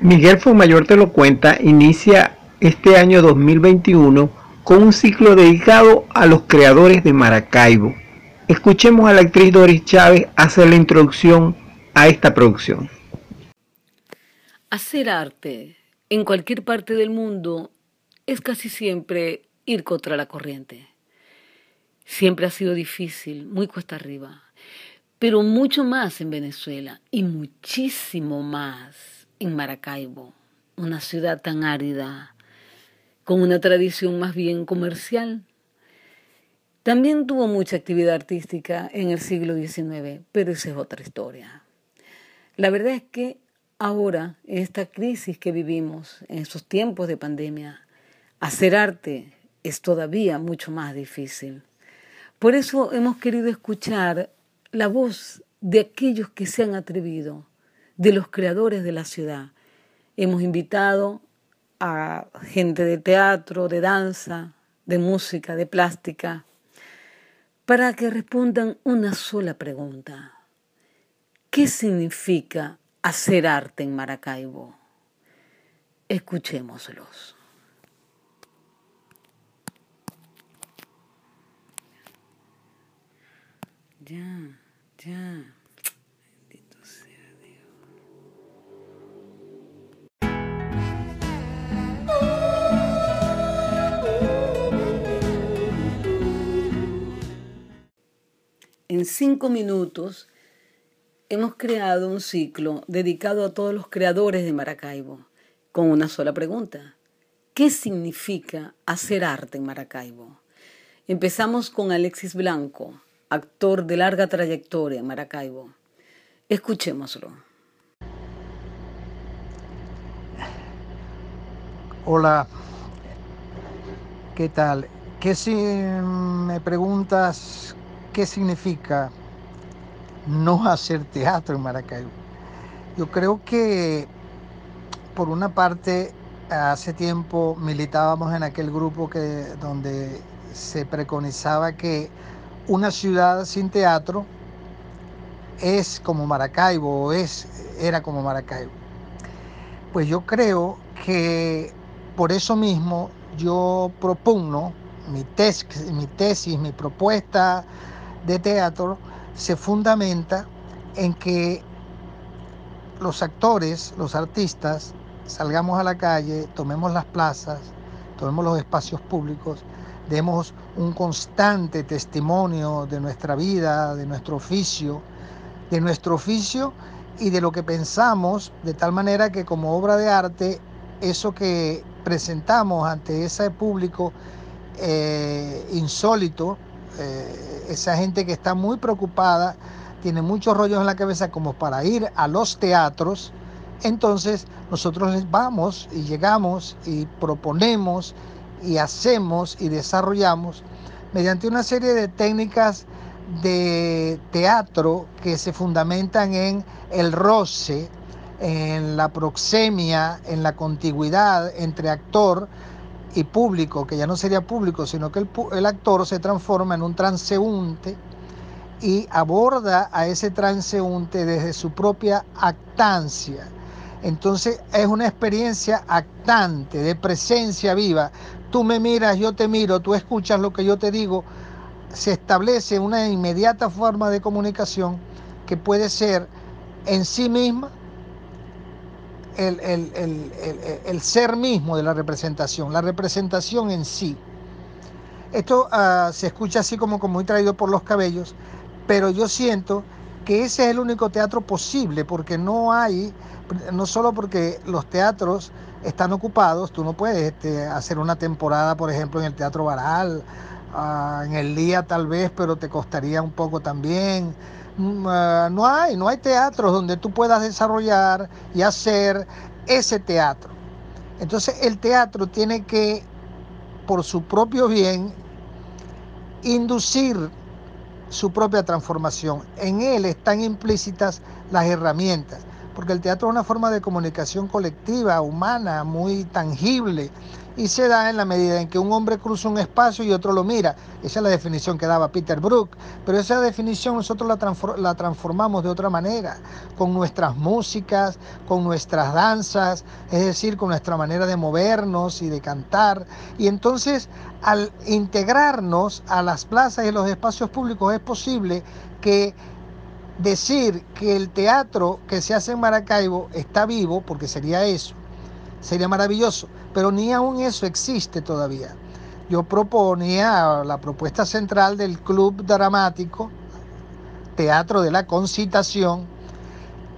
Miguel Fumayor te lo cuenta, inicia este año 2021 con un ciclo dedicado a los creadores de Maracaibo. Escuchemos a la actriz Doris Chávez hacer la introducción a esta producción. Hacer arte en cualquier parte del mundo es casi siempre ir contra la corriente. Siempre ha sido difícil, muy cuesta arriba, pero mucho más en Venezuela y muchísimo más en Maracaibo, una ciudad tan árida, con una tradición más bien comercial. También tuvo mucha actividad artística en el siglo XIX, pero esa es otra historia. La verdad es que ahora, en esta crisis que vivimos, en estos tiempos de pandemia, hacer arte es todavía mucho más difícil. Por eso hemos querido escuchar la voz de aquellos que se han atrevido, de los creadores de la ciudad. Hemos invitado a gente de teatro, de danza, de música, de plástica, para que respondan una sola pregunta. ¿Qué significa hacer arte en Maracaibo? Escuchémoslos. Ya, ya. En cinco minutos hemos creado un ciclo dedicado a todos los creadores de Maracaibo, con una sola pregunta. ¿Qué significa hacer arte en Maracaibo? Empezamos con Alexis Blanco, actor de larga trayectoria en Maracaibo. Escuchémoslo. Hola, ¿qué tal? ¿Qué si me preguntas qué significa no hacer teatro en Maracaibo? Yo creo que por una parte hace tiempo militábamos en aquel grupo que donde se preconizaba que una ciudad sin teatro es como Maracaibo o es, era como Maracaibo. Pues yo creo que por eso mismo yo propugno mi, tesis, mi tesis, mi propuesta de teatro se fundamenta en que los actores, los artistas, salgamos a la calle, tomemos las plazas, tomemos los espacios públicos demos un constante testimonio de nuestra vida, de nuestro oficio, de nuestro oficio y de lo que pensamos, de tal manera que como obra de arte, eso que presentamos ante ese público eh, insólito, eh, esa gente que está muy preocupada, tiene muchos rollos en la cabeza como para ir a los teatros, entonces nosotros vamos y llegamos y proponemos y hacemos y desarrollamos mediante una serie de técnicas de teatro que se fundamentan en el roce, en la proxemia, en la contigüidad entre actor y público, que ya no sería público, sino que el, el actor se transforma en un transeúnte y aborda a ese transeúnte desde su propia actancia. Entonces es una experiencia actante, de presencia viva, tú me miras, yo te miro, tú escuchas lo que yo te digo, se establece una inmediata forma de comunicación que puede ser en sí misma el, ser mismo de la representación, la representación en sí. Esto ah, se escucha así como, como muy traído por los cabellos, pero yo siento que ese es el único teatro posible, porque no hay, no solo porque los teatros están ocupados, tú no puedes este, hacer una temporada, por ejemplo, en el Teatro Baral, ah, en el día tal vez, pero te costaría un poco también. Mm, ah, no hay, no hay teatros donde tú puedas desarrollar y hacer ese teatro. Entonces el teatro tiene que, por su propio bien, inducir su propia transformación. En él están implícitas las herramientas porque el teatro es una forma de comunicación colectiva, humana, muy tangible, y se da en la medida en que un hombre cruza un espacio y otro lo mira. Esa es la definición que daba Peter Brook, pero esa definición nosotros la, transformamos de otra manera, con nuestras músicas, con nuestras danzas, es decir, con nuestra manera de movernos y de cantar. Y entonces, al integrarnos a las plazas y los espacios públicos, es posible que decir que el teatro que se hace en Maracaibo está vivo, porque sería eso, sería maravilloso, pero ni aún eso existe todavía. Yo proponía la propuesta central del Club Dramático, Teatro de la Concitación,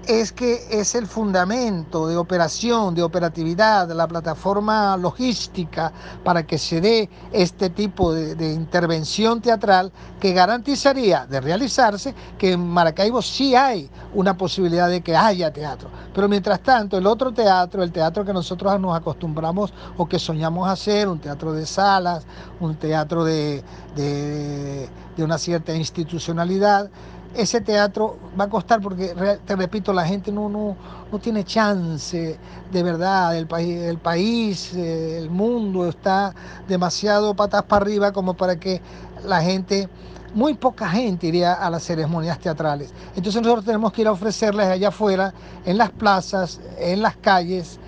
es que es el fundamento de operación, de operatividad, la plataforma logística para que se dé este tipo de, intervención teatral que garantizaría de realizarse que en Maracaibo sí hay una posibilidad de que haya teatro. Pero mientras tanto, el otro teatro, el teatro que nosotros nos acostumbramos o que soñamos hacer, un teatro de salas, un teatro de, de una cierta institucionalidad, ese teatro va a costar porque, te repito, la gente no, no, no tiene chance, de verdad, el país, el país, eh, el mundo está demasiado patas para arriba como para que la gente, muy poca gente iría a las ceremonias teatrales. Entonces nosotros tenemos que ir a ofrecerles allá afuera, en las plazas, en las calles,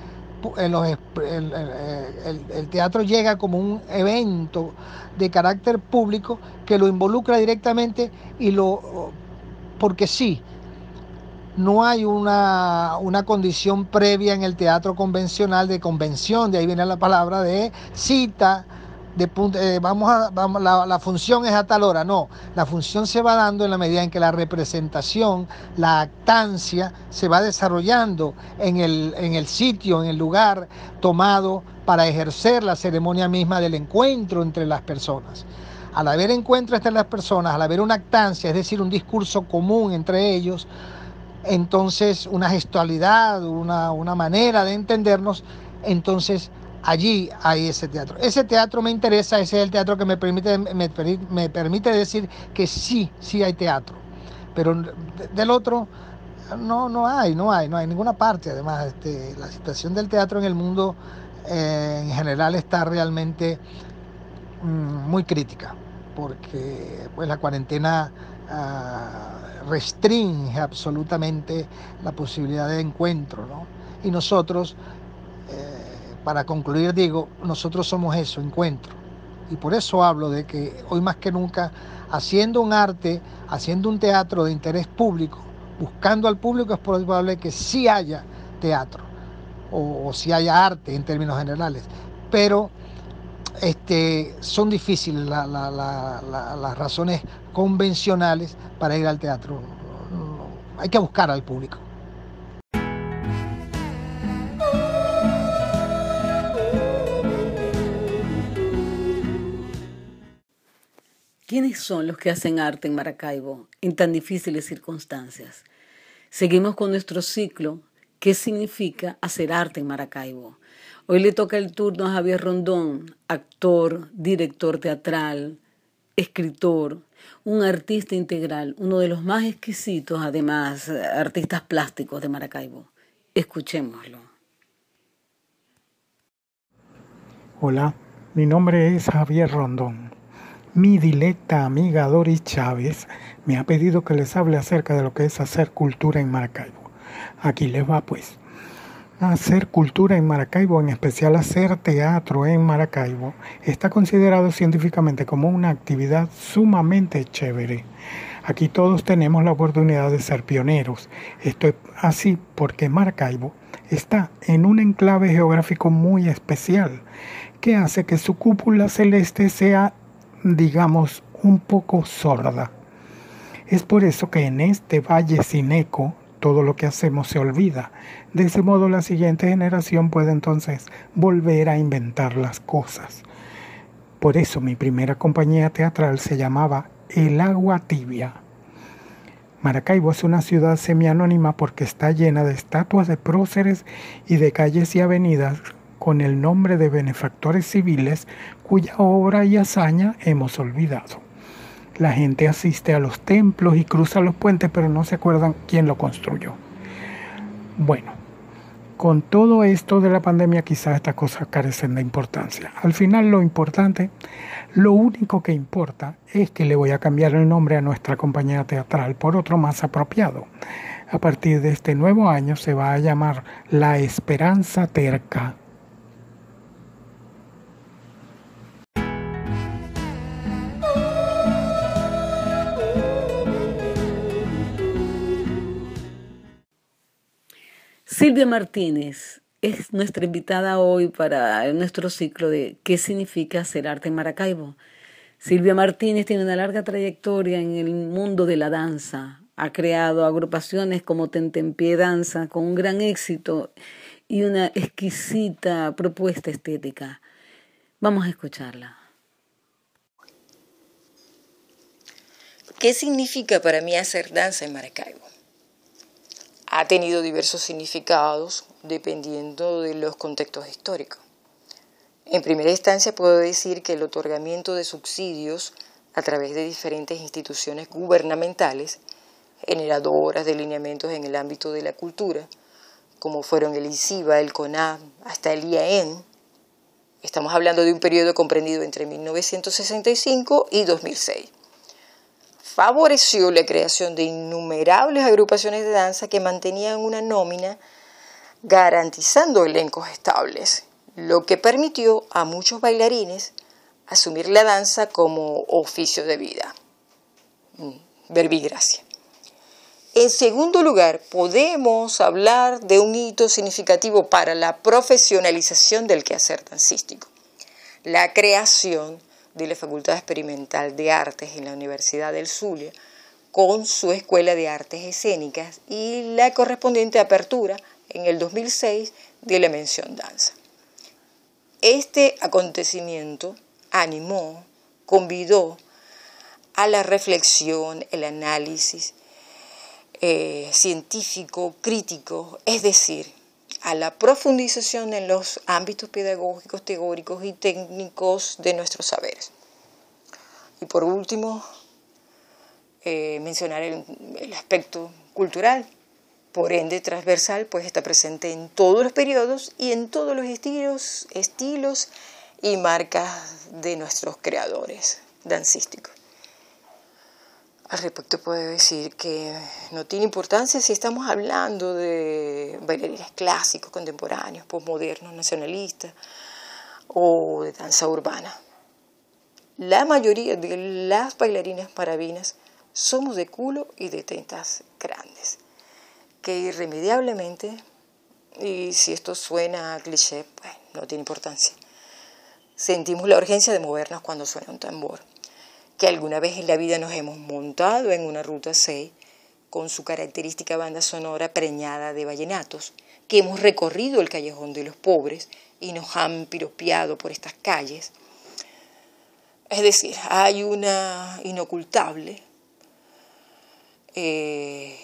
el, el, teatro llega como un evento de carácter público que lo involucra directamente y lo porque sí, no hay una, condición previa en el teatro convencional de convención, de ahí viene la palabra de cita, de eh, vamos a, la, función es a tal hora, no, la función se va dando en la medida en que la representación, la actancia se va desarrollando en el, en el sitio, en el lugar tomado para ejercer la ceremonia misma del encuentro entre las personas. Al haber encuentro entre las personas, al haber una actancia, es decir, un discurso común entre ellos, entonces una gestualidad, una, una manera de entendernos, entonces allí hay ese teatro. Ese teatro me interesa, ese es el teatro que me permite, me, permite decir que sí, sí hay teatro. Pero del otro, no, no hay, no hay, no hay ninguna parte. Además, este, la situación del teatro en el mundo eh, en general está realmente muy crítica, porque pues, la cuarentena ah, restringe absolutamente la posibilidad de encuentro. Y nosotros, eh, para concluir, digo, nosotros somos eso, encuentro. Y por eso hablo de que hoy más que nunca, haciendo un arte, haciendo un teatro de interés público, buscando al público, es probable que sí haya teatro o, o si haya arte en términos generales. Pero este, son difíciles las razones convencionales para ir al teatro. Hay que buscar al público. ¿Quiénes son los que hacen arte en Maracaibo en tan difíciles circunstancias? Seguimos con nuestro ciclo ¿Qué significa hacer arte en Maracaibo? Hoy le toca el turno a Javier Rondón, actor, director teatral, escritor, un artista integral, uno de los más exquisitos, además, artistas plásticos de Maracaibo. Escuchémoslo. Hola, mi nombre es Javier Rondón. Mi dilecta amiga Doris Chávez me ha pedido que les hable acerca de lo que es hacer cultura en Maracaibo. Aquí les va pues hacer cultura en Maracaibo, en especial hacer teatro en Maracaibo, está considerado científicamente como una actividad sumamente chévere. Aquí todos tenemos la oportunidad de ser pioneros. Esto es así porque Maracaibo está en un enclave geográfico muy especial que hace que su cúpula celeste sea, digamos, un poco sorda. Es por eso que en este valle sin eco todo lo que hacemos se olvida. De ese modo la siguiente generación puede entonces volver a inventar las cosas. Por eso mi primera compañía teatral se llamaba El Agua Tibia. Maracaibo es una ciudad semianónima porque está llena de estatuas de próceres y de calles y avenidas con el nombre de benefactores civiles cuya obra y hazaña hemos olvidado. La gente asiste a los templos y cruza los puentes, pero no se acuerdan quién lo construyó. Bueno, con todo esto de la pandemia quizás estas cosas carecen de importancia. Al final lo importante, lo único que importa es que le voy a cambiar el nombre a nuestra compañía teatral por otro más apropiado. A partir de este nuevo año se va a llamar La Esperanza Terca. Silvia Martínez es nuestra invitada hoy para nuestro ciclo de ¿Qué significa hacer arte en Maracaibo? Silvia Martínez tiene una larga trayectoria en el mundo de la danza. Ha creado agrupaciones como Tentempié Danza con un gran éxito y una exquisita propuesta estética. Vamos a escucharla. ¿Qué significa para mí hacer danza en Maracaibo? Ha tenido diversos significados dependiendo de los contextos históricos. En primera instancia puedo decir que el otorgamiento de subsidios a través de diferentes instituciones gubernamentales, generadoras de lineamientos en el ámbito de la cultura, como fueron el ICIBA, el CONAB, hasta el IAEN, estamos hablando de un periodo comprendido entre 1965 y 2006 favoreció la creación de innumerables agrupaciones de danza que mantenían una nómina garantizando elencos estables, lo que permitió a muchos bailarines asumir la danza como oficio de vida. Mm, verbigracia. En segundo lugar, podemos hablar de un hito significativo para la profesionalización del quehacer dancístico, la creación de la Facultad Experimental de Artes en la Universidad del Zulia, con su Escuela de Artes Escénicas y la correspondiente apertura en el 2006 de la mención danza. Este acontecimiento animó, convidó a la reflexión, el análisis eh, científico, crítico, es decir, a la profundización en los ámbitos pedagógicos, teóricos y técnicos de nuestros saberes. Y por último, eh, mencionar el, aspecto cultural, por ende transversal, pues está presente en todos los periodos y en todos los estilos, estilos y marcas de nuestros creadores dancísticos. Al respecto puedo decir que no tiene importancia si estamos hablando de bailarines clásicos, contemporáneos, postmodernos, nacionalistas o de danza urbana. La mayoría de las bailarinas parabinas somos de culo y de tetas grandes, que irremediablemente, y si esto suena a cliché, pues no tiene importancia, sentimos la urgencia de movernos cuando suena un tambor que alguna vez en la vida nos hemos montado en una ruta 6 con su característica banda sonora preñada de vallenatos, que hemos recorrido el callejón de los pobres y nos han piropeado por estas calles. Es decir, hay una inocultable eh,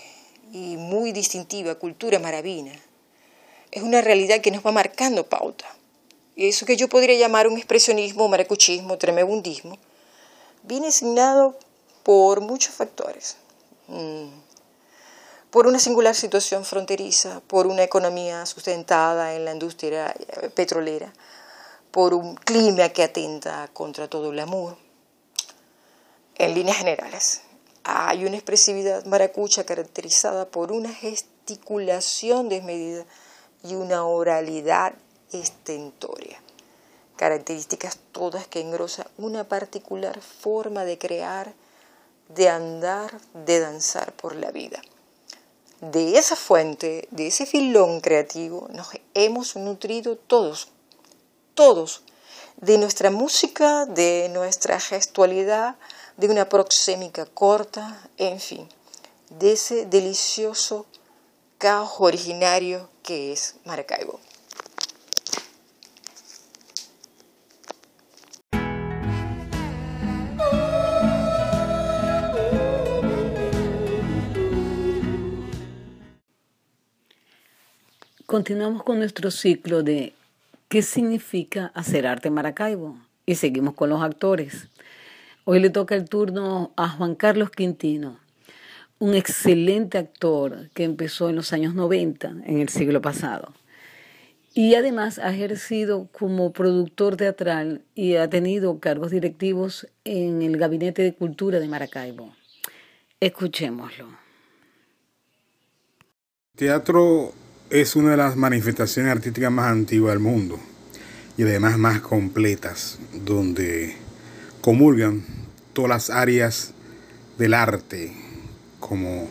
y muy distintiva cultura maravina. Es una realidad que nos va marcando pauta. Eso que yo podría llamar un expresionismo, maracuchismo, tremebundismo, viene asignado por muchos factores. Mm. Por una singular situación fronteriza, por una economía sustentada en la industria petrolera, por un clima que atenta contra todo el amor. En líneas generales, hay una expresividad maracucha caracterizada por una gesticulación desmedida y una oralidad estentoria características todas que engrosan una particular forma de crear, de andar, de danzar por la vida. De esa fuente, de ese filón creativo, nos hemos nutrido todos, todos, de nuestra música, de nuestra gestualidad, de una proxémica corta, en fin, de ese delicioso caos originario que es Maracaibo. Continuamos con nuestro ciclo de ¿Qué significa hacer arte en Maracaibo? Y seguimos con los actores. Hoy le toca el turno a Juan Carlos Quintino, un excelente actor que empezó en los años 90, en el siglo pasado. y además ha ejercido como productor teatral y ha tenido cargos directivos en el Gabinete de Cultura de Maracaibo. Escuchémoslo. Teatro es una de las manifestaciones artísticas más antiguas del mundo y además más completas, donde comulgan todas las áreas del arte, como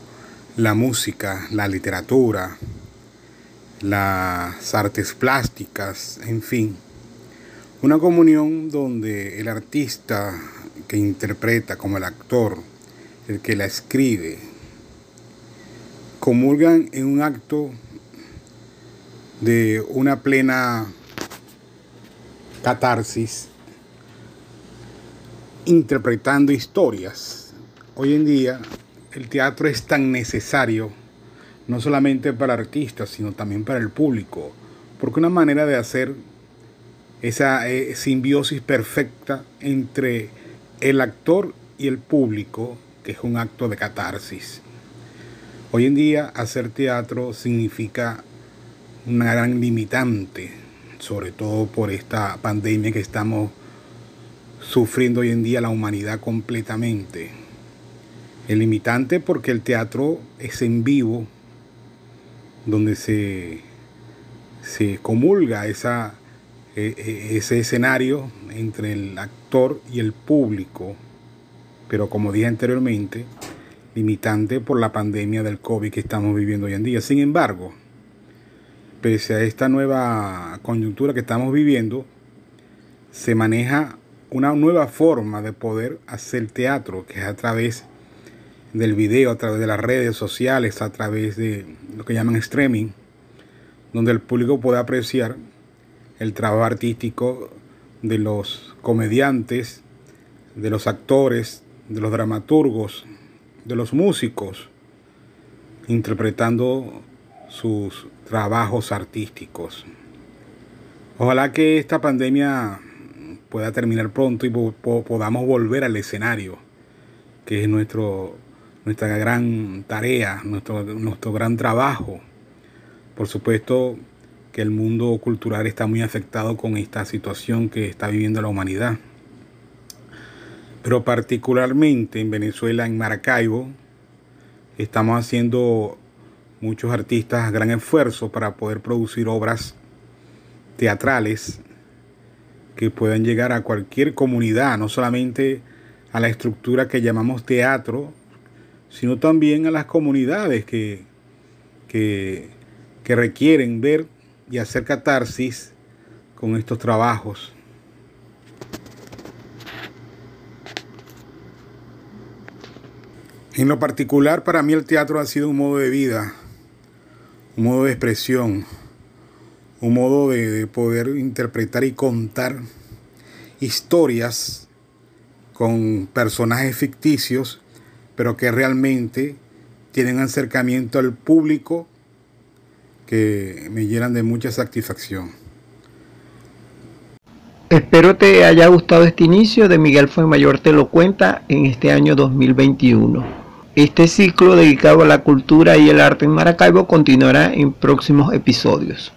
la música, la literatura, las artes plásticas, en fin. Una comunión donde el artista que interpreta como el actor, el que la escribe, comulgan en un acto de una plena catarsis, interpretando historias. Hoy en día el teatro es tan necesario no solamente para artistas, sino también para el público, porque una manera de hacer esa eh, simbiosis perfecta entre el actor y el público, que es un acto de catarsis. Hoy en día hacer teatro significa una gran limitante, sobre todo por esta pandemia que estamos sufriendo hoy en día la humanidad completamente. El limitante porque el teatro es en vivo, donde se, se comulga esa, e, e, ese escenario entre el actor y el público, pero como dije anteriormente, limitante por la pandemia del COVID que estamos viviendo hoy en día. Sin embargo, pese a esta nueva coyuntura que estamos viviendo, se maneja una nueva forma de poder hacer teatro, que es a través del video, a través de las redes sociales, a través de lo que llaman streaming, donde el público puede apreciar el trabajo artístico de los comediantes, de los actores, de los dramaturgos, de los músicos, interpretando sus trabajos artísticos. Ojalá que esta pandemia pueda terminar pronto y podamos volver al escenario, que es nuestro nuestra gran tarea, nuestro, nuestro gran trabajo. Por supuesto que el mundo cultural está muy afectado con esta situación que está viviendo la humanidad. Pero particularmente en Venezuela, en Maracaibo, estamos haciendo muchos artistas gran esfuerzo para poder producir obras teatrales que puedan llegar a cualquier comunidad, no solamente a la estructura que llamamos teatro, sino también a las comunidades que, que, requieren ver y hacer catarsis con estos trabajos. En lo particular, para mí el teatro ha sido un modo de vida, un modo de expresión, un modo de, poder interpretar y contar historias con personajes ficticios pero que realmente tienen acercamiento al público que me llenan de mucha satisfacción. Espero te haya gustado este inicio de Miguel Mayor te lo cuenta en este año 2021. Este ciclo dedicado a la cultura y el arte en Maracaibo continuará en próximos episodios.